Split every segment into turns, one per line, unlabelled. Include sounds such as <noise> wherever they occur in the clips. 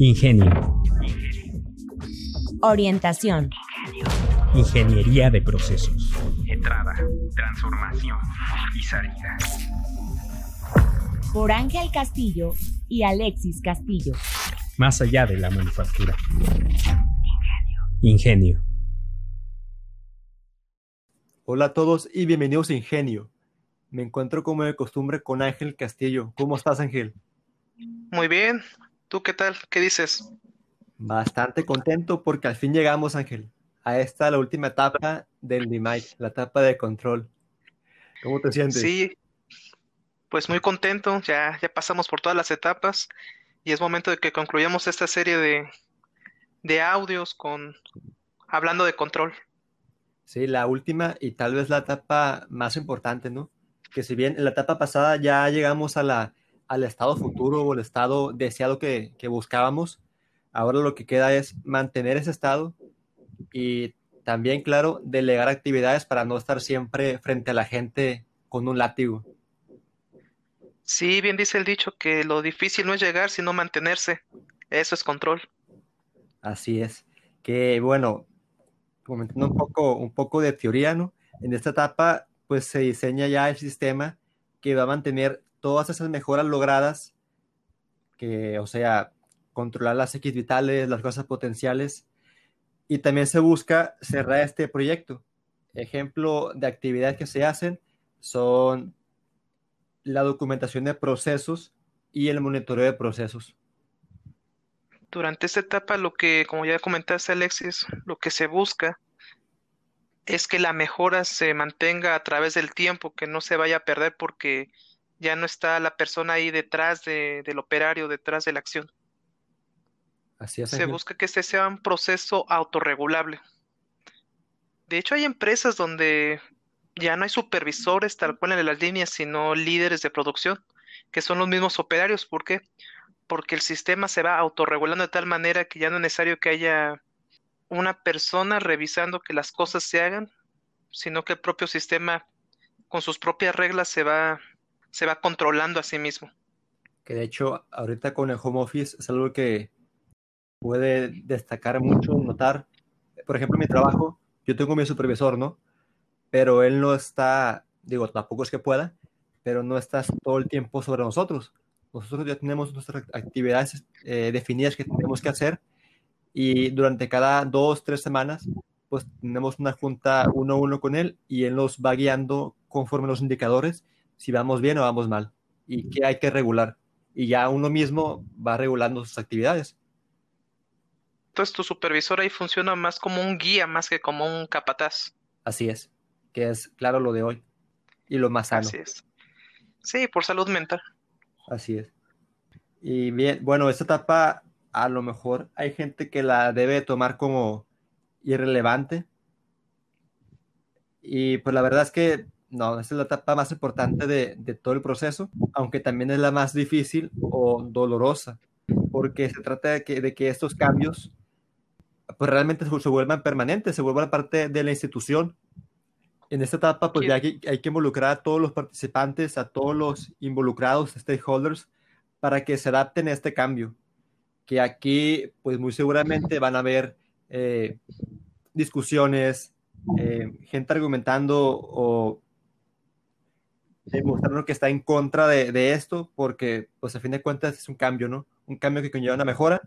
Ingenio.
Orientación.
Ingeniería de procesos.
Entrada, transformación y salida.
Por Ángel Castillo y Alexis Castillo.
Más allá de la manufactura. Ingenio.
Hola a todos y bienvenidos a Ingenio. Me encuentro como de costumbre con Ángel Castillo. ¿Cómo estás, Ángel?
Muy bien. ¿Tú qué tal? ¿Qué dices?
Bastante contento porque al fin llegamos, Ángel, a esta la última etapa del DMIC, la etapa de control. ¿Cómo te sientes?
Sí, pues muy contento. Ya, ya pasamos por todas las etapas y es momento de que concluyamos esta serie de, de audios con hablando de control.
Sí, la última y tal vez la etapa más importante, ¿no? Que si bien en la etapa pasada ya llegamos a la, al estado futuro o el estado deseado que, que buscábamos, ahora lo que queda es mantener ese estado y también, claro, delegar actividades para no estar siempre frente a la gente con un látigo.
Sí, bien dice el dicho que lo difícil no es llegar, sino mantenerse. Eso es control.
Así es. Que bueno, comentando un poco, un poco de teoría, ¿no? En esta etapa, pues se diseña ya el sistema que va a mantener todas esas mejoras logradas, que, o sea, controlar las X vitales, las cosas potenciales, y también se busca cerrar este proyecto. Ejemplo de actividades que se hacen son la documentación de procesos y el monitoreo de procesos.
Durante esta etapa, lo que, como ya comentaste, Alexis, lo que se busca es que la mejora se mantenga a través del tiempo, que no se vaya a perder porque ya no está la persona ahí detrás de, del operario, detrás de la acción.
Así es.
Se
Ángel.
busca que este sea un proceso autorregulable. De hecho, hay empresas donde ya no hay supervisores tal cual en las líneas, sino líderes de producción, que son los mismos operarios. ¿Por qué? Porque el sistema se va autorregulando de tal manera que ya no es necesario que haya una persona revisando que las cosas se hagan, sino que el propio sistema con sus propias reglas se va, se va controlando a sí mismo.
Que de hecho, ahorita con el home office es algo que puede destacar mucho, notar. Por ejemplo, en mi trabajo, yo tengo mi supervisor, ¿no? Pero él no está, digo, tampoco es que pueda, pero no está todo el tiempo sobre nosotros. Nosotros ya tenemos nuestras actividades eh, definidas que tenemos que hacer y durante cada dos, tres semanas, pues tenemos una junta uno a uno con él y él nos va guiando conforme los indicadores, si vamos bien o vamos mal y qué hay que regular. Y ya uno mismo va regulando sus actividades.
Entonces tu supervisor ahí funciona más como un guía, más que como un capataz.
Así es, que es claro lo de hoy y lo más sano.
Así es. Sí, por salud mental.
Así es. Y bien, bueno, esta etapa a lo mejor hay gente que la debe tomar como irrelevante. Y pues la verdad es que no, esa es la etapa más importante de, de todo el proceso, aunque también es la más difícil o dolorosa, porque se trata de que, de que estos cambios pues realmente se, se vuelvan permanentes, se vuelvan parte de la institución. En esta etapa, pues
Sí.
ya hay, que- hay que involucrar a todos los participantes, a todos los involucrados, stakeholders, para que se adapten a este cambio. Que aquí, pues muy seguramente van a haber eh, discusiones, eh, gente argumentando o demostrando que está en contra de, de esto, porque, pues a fin de cuentas es un cambio, ¿no? Un cambio que conlleva una mejora,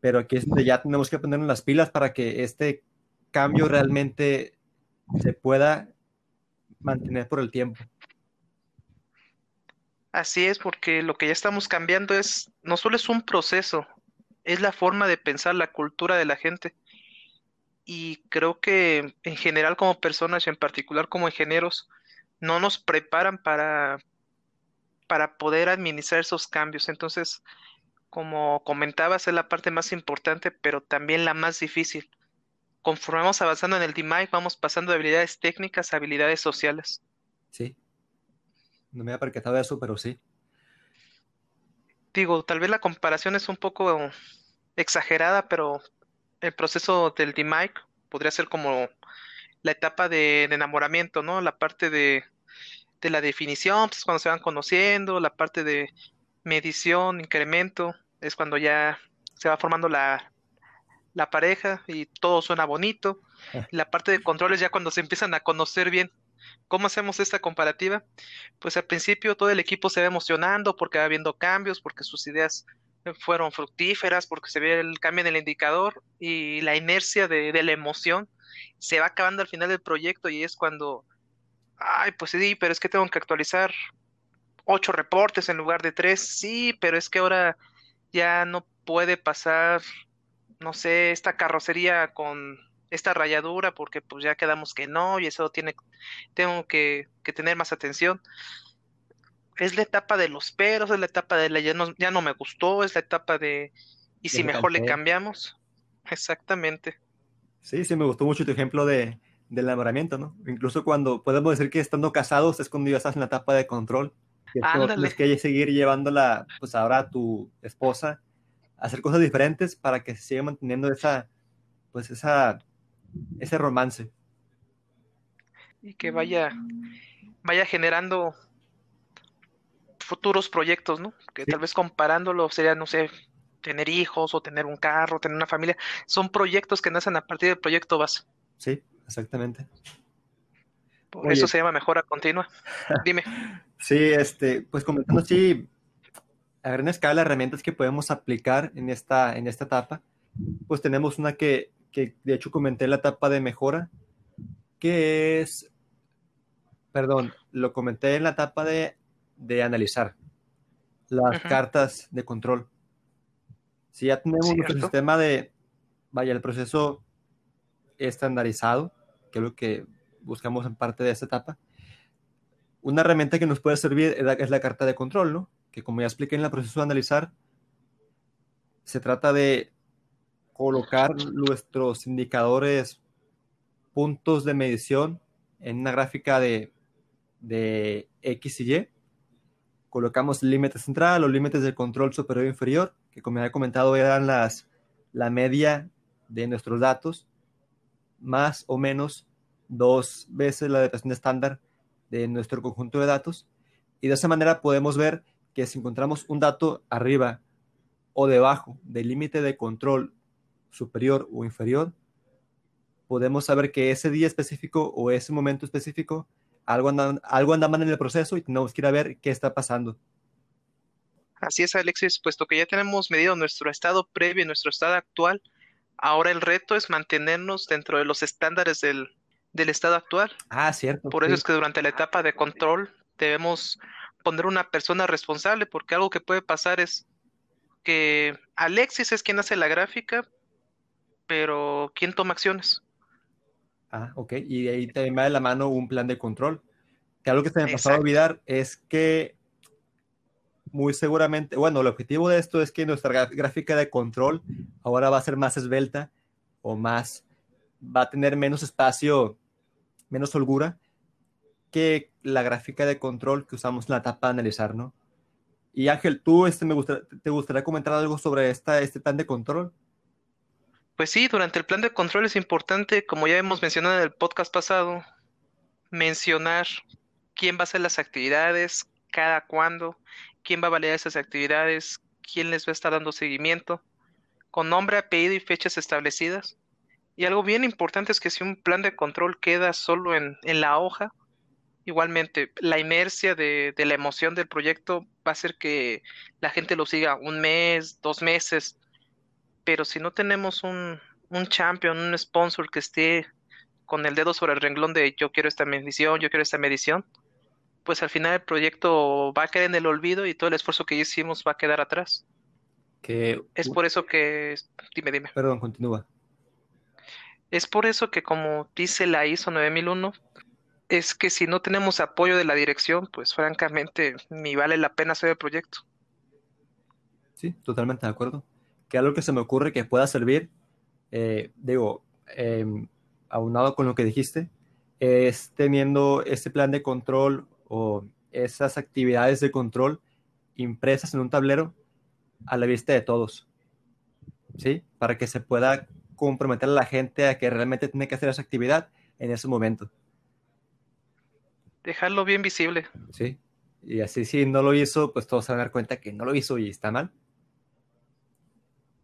pero aquí es donde ya tenemos que ponernos las pilas para que este cambio realmente se pueda mantener por el tiempo.
Así es, porque lo que ya estamos cambiando es, no solo es un proceso, es la forma de pensar, la cultura de la gente. Y creo que en general como personas y en particular como ingenieros, no nos preparan para, para poder administrar esos cambios. Entonces, como comentabas, es la parte más importante, pero también la más difícil. Conforme vamos avanzando en el DMAIC, vamos pasando de habilidades técnicas a habilidades sociales.
Sí. No me había percatado de eso, pero sí.
Digo, tal vez la comparación es un poco exagerada, pero el proceso del DMAIC podría ser como la etapa de, de enamoramiento, ¿no? La parte de, de la definición, pues cuando se van conociendo, la parte de medición, incremento, es cuando ya se va formando la, la pareja y todo suena bonito.
Ah.
La parte de controles ya cuando se empiezan a conocer bien. ¿Cómo hacemos esta comparativa? Pues al principio todo el equipo se va emocionando porque va habiendo cambios, porque sus ideas fueron fructíferas, porque se ve el cambio en el indicador y la inercia de, la emoción se va acabando al final del proyecto y es cuando, ay, pues sí, pero es que tengo que actualizar ocho reportes en lugar de tres, sí, pero es que ahora ya no puede pasar, no sé, esta carrocería con esta rayadura porque pues ya quedamos que no y eso tiene, tengo que tener más atención. Es la etapa de los peros, es la etapa de la ya no, ya no me gustó, es la etapa de y si
me
mejor le cambiamos. Exactamente.
Sí, sí, me gustó mucho tu ejemplo de, del enamoramiento, ¿no? Incluso cuando podemos decir que estando casados es cuando ya estás en la etapa de control. Que tienes que seguir llevándola, pues ahora a tu esposa, a hacer cosas diferentes para que se siga manteniendo esa, pues esa, ese romance.
y que vaya, vaya generando futuros proyectos, ¿no? Que
Sí.
tal vez comparándolo sería, no sé, tener hijos o tener un carro, tener una familia. Son proyectos que nacen a partir del proyecto base.
Sí, exactamente.
Por
Oye.
eso se llama mejora continua. <laughs> Dime.
Sí, este, pues comentando así a gran escala herramientas que podemos aplicar en esta, en esta etapa, pues tenemos una que, que de hecho comenté en la etapa de mejora, que es, perdón, lo comenté en la etapa de, de analizar las cartas de control. Si ya tenemos nuestro
Cierto.
sistema de, vaya, el proceso estandarizado, que es lo que buscamos en parte de esta etapa, una herramienta que nos puede servir es la, es la carta de control, ¿no? Que como ya expliqué en el proceso de analizar, se trata de colocar nuestros indicadores, puntos de medición en una gráfica de, de X y Y. Colocamos el límite central, los límites de control superior e inferior, que como ya he comentado eran las, la media de nuestros datos, más o menos dos veces la depresión estándar de nuestro conjunto de datos. Y de esa manera podemos ver que si encontramos un dato arriba o debajo del límite de control superior o inferior, podemos saber que ese día específico o ese momento específico algo anda, algo anda mal en el proceso y tenemos que ir a ver qué está pasando.
Así es, Alexis, puesto que ya tenemos medido nuestro estado previo y nuestro estado actual, ahora el reto es mantenernos dentro de los estándares del, del estado actual.
Ah, cierto.
Por eso es que durante la etapa de control debemos poner una persona responsable, porque algo que puede pasar es que Alexis es quien hace la gráfica, pero ¿quién toma acciones?
Ah, ok. Y de ahí también va de la mano un plan de control. Que algo que se me pasó a olvidar es que muy seguramente, bueno, el objetivo de esto es que nuestra gráfica de control ahora va a ser más esbelta o más, va a tener menos espacio, menos holgura que la gráfica de control que usamos en la etapa de analizar, ¿no? Y Ángel, tú este, me gustaría, te gustaría comentar algo sobre esta, este plan de control.
Pues sí, durante el plan de control es importante, como ya hemos mencionado en el podcast pasado, mencionar quién va a hacer las actividades, cada cuándo, quién va a validar esas actividades, quién les va a estar dando seguimiento, con nombre, apellido y fechas establecidas. Y algo bien importante es que si un plan de control queda solo en, en la hoja, igualmente la inercia de, de la emoción del proyecto va a hacer que la gente lo siga un mes, dos meses, pero si no tenemos un, un champion, un sponsor que esté con el dedo sobre el renglón de yo quiero esta medición, yo quiero esta medición, pues al final el proyecto va a quedar en el olvido y todo el esfuerzo que hicimos va a quedar atrás.
Que,
Es por eso que, dime, dime,
Perdón, continúa.
es por eso que como dice la ISO 9001, es que si no tenemos apoyo de la dirección, pues francamente ni vale la pena hacer el proyecto.
Sí, totalmente de acuerdo. Que algo que se me ocurre que pueda servir, eh, digo, eh, aunado con lo que dijiste, es teniendo este plan de control o esas actividades de control impresas en un tablero a la vista de todos. ¿Sí? Para que se pueda comprometer a la gente a que realmente tiene que hacer esa actividad en ese momento.
Dejarlo bien visible.
¿Sí? Y así si no lo hizo, pues todos se van a dar cuenta que no lo hizo y está mal.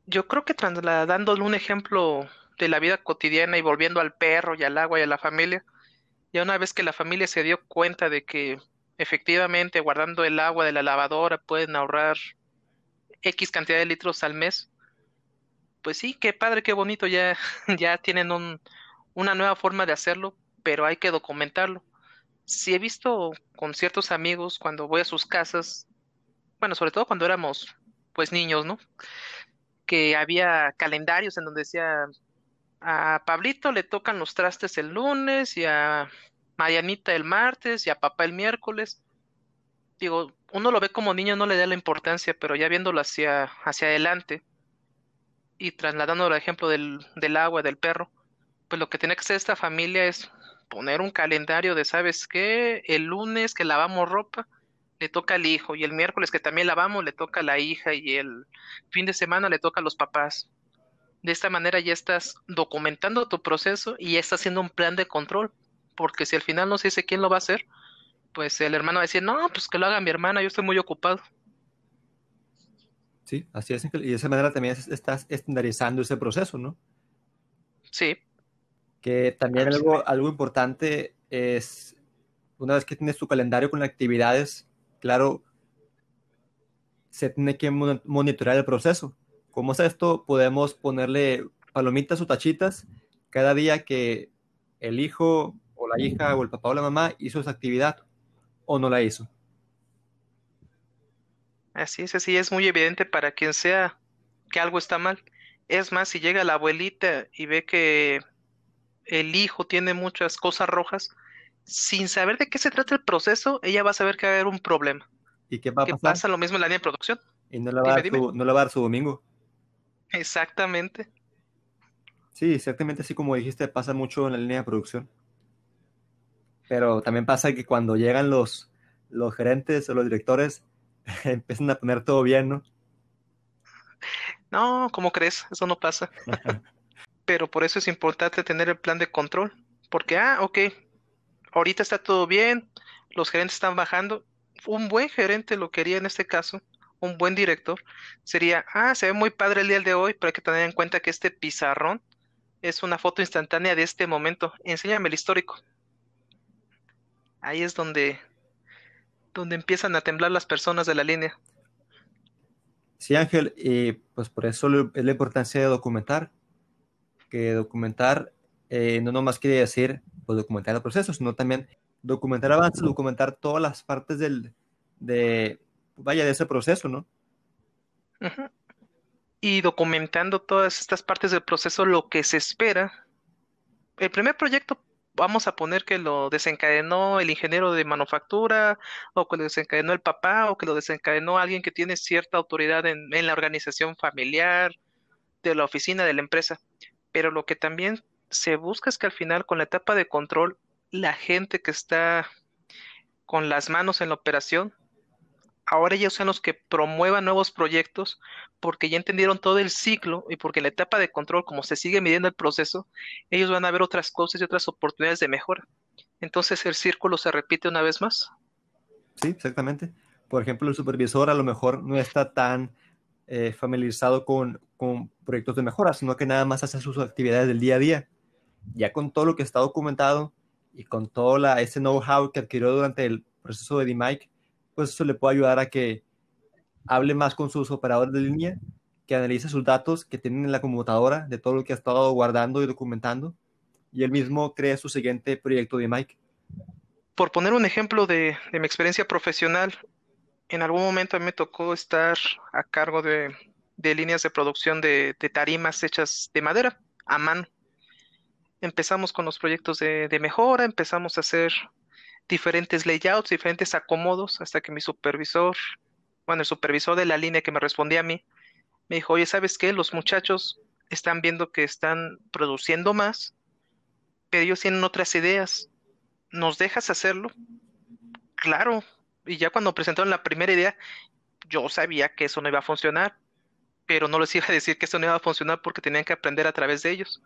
Yo creo que trasladándole un ejemplo de la vida cotidiana y volviendo al perro y al agua y a la familia, ya una vez que la familia se dio cuenta de que efectivamente guardando el agua de la lavadora pueden ahorrar X cantidad de litros al mes, pues sí, qué padre, qué bonito, ya, <laughs> ya tienen un, una nueva forma de hacerlo, pero hay que documentarlo. Si he visto con ciertos amigos cuando voy a sus casas, bueno, sobre todo cuando éramos pues niños, ¿no? Que había calendarios en donde decía a Pablito le tocan los trastes el lunes y a Marianita el martes y a papá el miércoles. Digo, uno lo ve como niño, no le da la importancia, pero ya viéndolo hacia, hacia adelante y trasladando el ejemplo del, del agua, del perro, pues lo que tiene que hacer esta familia es poner un calendario de, ¿sabes qué? El lunes que lavamos ropa, le toca al hijo, y el miércoles que también lavamos, le toca a la hija, y el fin de semana le toca a los papás. De esta manera ya estás documentando tu proceso y ya estás haciendo un plan de control, porque si al final no se dice quién lo va a hacer, pues el hermano va a decir, no, pues que lo haga mi hermana, yo estoy muy ocupado.
Sí, así es. Y de esa manera también estás estandarizando ese proceso, ¿no?
Sí.
Que también algo, algo importante es, una vez que tienes tu calendario con actividades, claro, se tiene que monitorear el proceso. Como es esto, podemos ponerle palomitas o tachitas cada día que el hijo o la hija o el papá o la mamá hizo esa actividad o no la hizo.
Así es, así es muy evidente para quien sea que algo está mal. Es más, si llega la abuelita y ve que el hijo tiene muchas cosas rojas, sin saber de qué se trata el proceso, ella va a saber que va a haber un problema.
¿Y qué va a
Que
pasar?
pasa lo mismo en la línea de producción.
Y no le va, a dar su, no le va a dar su domingo.
Exactamente.
Sí, exactamente así como dijiste, pasa mucho en la línea de producción. Pero también pasa que cuando llegan los, los gerentes o los directores, <laughs> empiezan a poner todo bien, ¿no?
No, ¿cómo crees? Eso no pasa. Pero por eso es importante tener el plan de control. Porque, ah, ok, ahorita está todo bien, los gerentes están bajando. Un buen gerente lo quería en este caso, un buen director, sería, ah, se ve muy padre el día de hoy, pero hay que tener en cuenta que este pizarrón es una foto instantánea de este momento. Enséñame el histórico. Ahí es donde, donde empiezan a temblar las personas de la línea.
Sí, Ángel, y pues por eso es la importancia de documentar. Que documentar eh, no nomás quiere decir pues, documentar el proceso, sino también documentar avances, documentar todas las partes del, de, vaya, de ese proceso, ¿no?
Y documentando todas estas partes del proceso, lo que se espera. El primer proyecto, vamos a poner que lo desencadenó el ingeniero de manufactura, o que lo desencadenó el papá, o que lo desencadenó alguien que tiene cierta autoridad en, en la organización familiar, de la oficina, de la empresa. Pero lo que también se busca es que al final, con la etapa de control, la gente que está con las manos en la operación, ahora ellos sean los que promuevan nuevos proyectos porque ya entendieron todo el ciclo y porque en la etapa de control, como se sigue midiendo el proceso, ellos van a ver otras cosas y otras oportunidades de mejora. Entonces el círculo se repite una vez más.
Sí, exactamente. Por ejemplo, el supervisor a lo mejor no está tan eh, familiarizado con, con proyectos de mejora, sino que nada más hace sus actividades del día a día. Ya con todo lo que está documentado y con todo la, ese know-how que adquirió durante el proceso de DMIC, pues eso le puede ayudar a que hable más con sus operadores de línea, que analice sus datos que tienen en la computadora de todo lo que ha estado guardando y documentando, y él mismo cree su siguiente proyecto de DMIC.
Por poner un ejemplo de, de mi experiencia profesional, en algún momento me tocó estar a cargo de, de líneas de producción de, de tarimas hechas de madera, a mano. Empezamos con los proyectos de, mejora, empezamos a hacer diferentes layouts, diferentes acomodos, hasta que mi supervisor, bueno, el supervisor de la línea que me respondía a mí, me dijo, oye, ¿sabes qué? Los muchachos están viendo que están produciendo más, pero ellos tienen otras ideas. ¿Nos dejas hacerlo? Claro. Y ya cuando presentaron la primera idea, yo sabía que eso no iba a funcionar, pero no les iba a decir que eso no iba a funcionar porque tenían que aprender a través de ellos.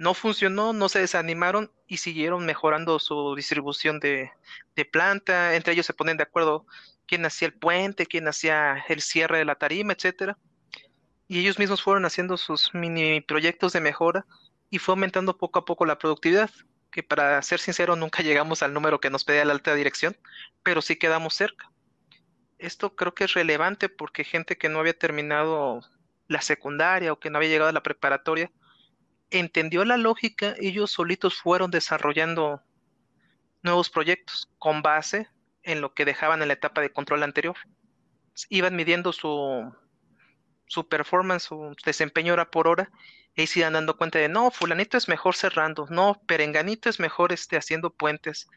No funcionó, no se desanimaron y siguieron mejorando su distribución de, planta. Entre ellos se ponen de acuerdo quién hacía el puente, quién hacía el cierre de la tarima, etcétera. y ellos mismos fueron haciendo sus mini proyectos de mejora y fue aumentando poco a poco la productividad, que para ser sincero nunca <laughs> llegamos al número que nos pedía la alta dirección, pero sí quedamos cerca. Esto creo que es relevante porque gente que no había terminado la secundaria o que no había llegado a la preparatoria entendió la lógica, ellos solitos fueron desarrollando nuevos proyectos con base en lo que dejaban en la etapa de control anterior. Iban midiendo su, su performance, su desempeño hora por hora, y se iban dando cuenta de, no, fulanito es mejor cerrando, no, perenganito es mejor este, haciendo puentes,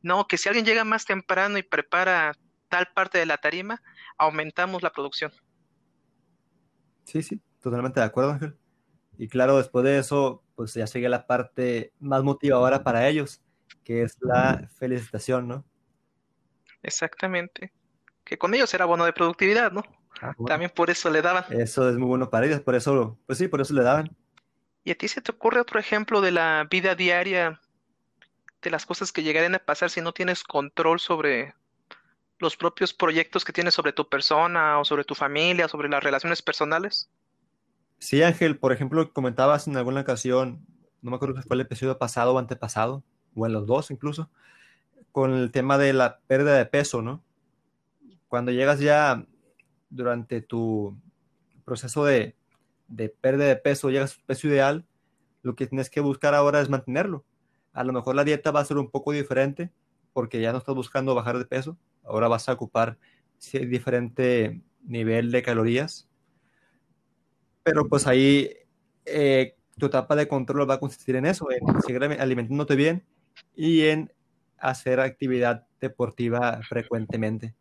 no, que si alguien llega más temprano y prepara tal parte de la tarima, aumentamos la producción.
Sí, sí, totalmente de acuerdo, Ángel. Y claro, después de eso, pues ya sigue la parte más motivadora para ellos, que es la felicitación, ¿no?
Exactamente. Que con ellos era bono de productividad, ¿no?
Ah, bueno.
También por eso le daban.
Eso es muy bueno para ellos, por eso, pues sí, por eso le daban.
¿Y a ti se te ocurre otro ejemplo de la vida diaria, de las cosas que llegarían a pasar si no tienes control sobre los propios proyectos que tienes sobre tu persona o sobre tu familia, sobre las relaciones personales?
Sí, Ángel, por ejemplo, comentabas en alguna ocasión, no me acuerdo si fue el episodio pasado o antepasado, o en los dos incluso, con el tema de la pérdida de peso, ¿no? Cuando llegas ya durante tu proceso de, de pérdida de peso, llegas a tu peso ideal, lo que tienes que buscar ahora es mantenerlo. A lo mejor la dieta va a ser un poco diferente porque ya no estás buscando bajar de peso, ahora vas a ocupar diferente nivel de calorías, pero pues ahí eh, tu etapa de control va a consistir en eso, en seguir alimentándote bien y en hacer actividad deportiva frecuentemente.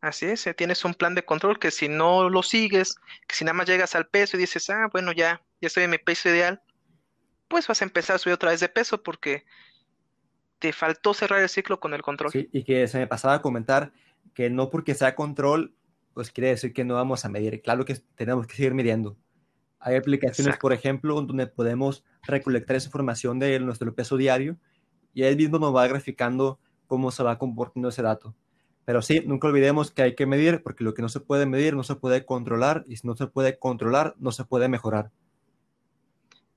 Así es, eh, tienes un plan de control que si no lo sigues, que si nada más llegas al peso y dices, ah, bueno, ya, ya estoy en mi peso ideal, pues vas a empezar a subir otra vez de peso porque te faltó cerrar el ciclo con el control.
Sí, y que se me pasaba a comentar que no porque sea control, pues quiere decir que no vamos a medir. Claro que tenemos que seguir midiendo. Hay aplicaciones,
Exacto.
por ejemplo, donde podemos recolectar esa información de nuestro peso diario y él mismo nos va graficando cómo se va comportando ese dato. Pero sí, nunca olvidemos que hay que medir, porque lo que no se puede medir no se puede controlar, y si no se puede controlar, no se puede mejorar.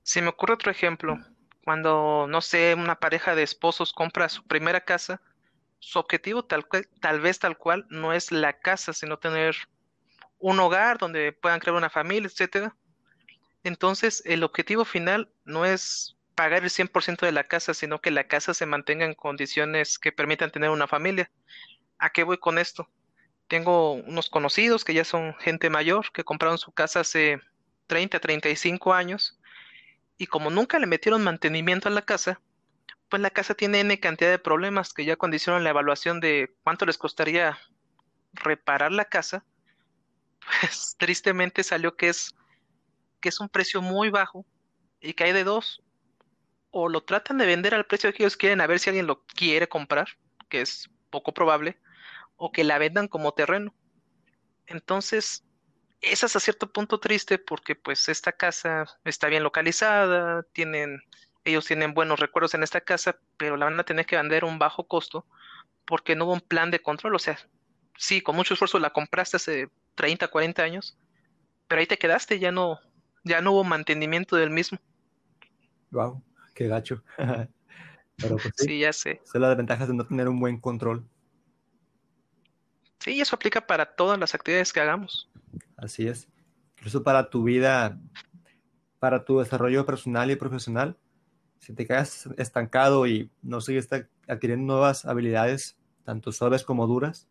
Se me ocurre otro ejemplo. Cuando, no sé, una pareja de esposos compra su primera casa, su objetivo tal, tal vez tal cual no es la casa, sino tener un hogar donde puedan crear una familia, etcétera. Entonces, el objetivo final no es pagar el 100% de la casa, sino que la casa se mantenga en condiciones que permitan tener una familia. ¿A qué voy con esto? Tengo unos conocidos que ya son gente mayor, que compraron su casa hace 30, 35 años, y como nunca le metieron mantenimiento a la casa, pues la casa tiene N cantidad de problemas que ya condicionan la evaluación de cuánto les costaría reparar la casa, pues tristemente salió que es, que es un precio muy bajo y que hay de dos. O lo tratan de vender al precio que ellos quieren a ver si alguien lo quiere comprar, que es poco probable, o que la vendan como terreno. Entonces, es hasta cierto punto triste porque pues esta casa está bien localizada, tienen, ellos tienen buenos recuerdos en esta casa, pero la van a tener que vender a un bajo costo porque no hubo un plan de control. O sea, sí, con mucho esfuerzo la compraste hace 30, 40 años, pero ahí te quedaste, ya no, ya no hubo mantenimiento del mismo.
Wow, qué gacho. <laughs> Pero pues sí,
Sí, ya sé.
son las ventajas de no tener un buen control.
Sí, eso aplica para todas las actividades que hagamos.
Así es. Incluso para tu vida, para tu desarrollo personal y profesional, si te quedas estancado y no sigues adquiriendo nuevas habilidades, tanto suaves como duras,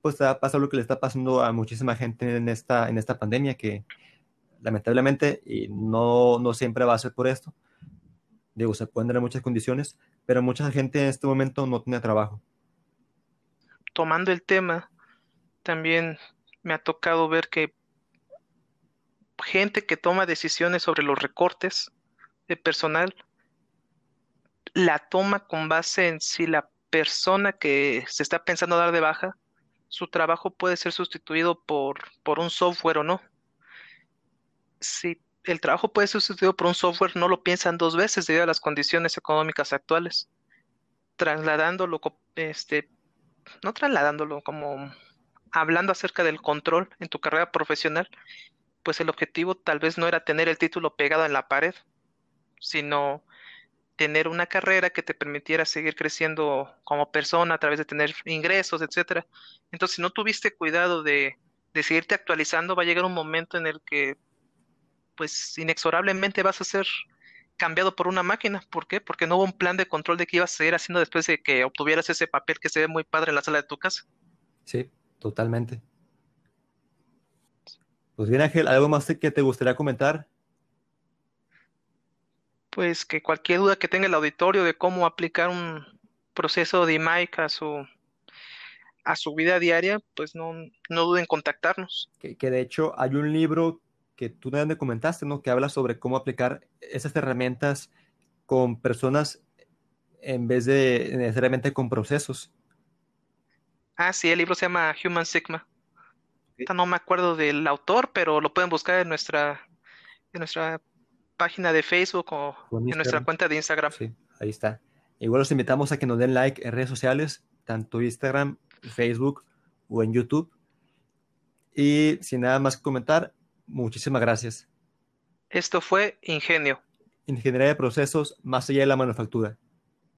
pues te va a pasar lo que le está pasando a muchísima gente en esta, en esta pandemia, que lamentablemente, no, no siempre va a ser por esto, digo, se pueden dar muchas condiciones, pero mucha gente en este momento no tiene trabajo.
Tomando el tema, también me ha tocado ver que gente que toma decisiones sobre los recortes de personal la toma con base en si la persona que se está pensando dar de baja, su trabajo puede ser sustituido por, por un software o no. Si el trabajo puede ser sustituido por un software, no lo piensan dos veces debido a las condiciones económicas actuales, trasladándolo, este, no trasladándolo como hablando acerca del control en tu carrera profesional, pues el objetivo tal vez no era tener el título pegado en la pared, sino tener una carrera que te permitiera seguir creciendo como persona a través de tener ingresos, etcétera. Entonces, si no tuviste cuidado de, de seguirte actualizando, va a llegar un momento en el que, pues, inexorablemente vas a ser cambiado por una máquina. ¿Por qué? Porque no hubo un plan de control de qué ibas a seguir haciendo después de que obtuvieras ese papel que se ve muy padre en la sala de tu casa.
Sí, totalmente. Pues bien, Ángel, ¿algo más que te gustaría comentar?
Pues que cualquier duda que tenga el auditorio de cómo aplicar un proceso de IMAIC a su, a su vida diaria, pues no, no duden en contactarnos.
Que, que de hecho hay un libro que tú me comentaste, ¿no? Que habla sobre cómo aplicar esas herramientas con personas en vez de necesariamente con procesos.
Ah, sí, el libro se llama Human Sigma. No me acuerdo del autor, pero lo pueden buscar en nuestra, en nuestra página de Facebook o
en
nuestra cuenta de Instagram.
Sí, ahí está. Igual los invitamos a que nos den like en redes sociales, tanto Instagram, Facebook o en YouTube. Y sin nada más que comentar, muchísimas gracias.
Esto fue Ingenio.
Ingeniería de procesos más allá de la manufactura.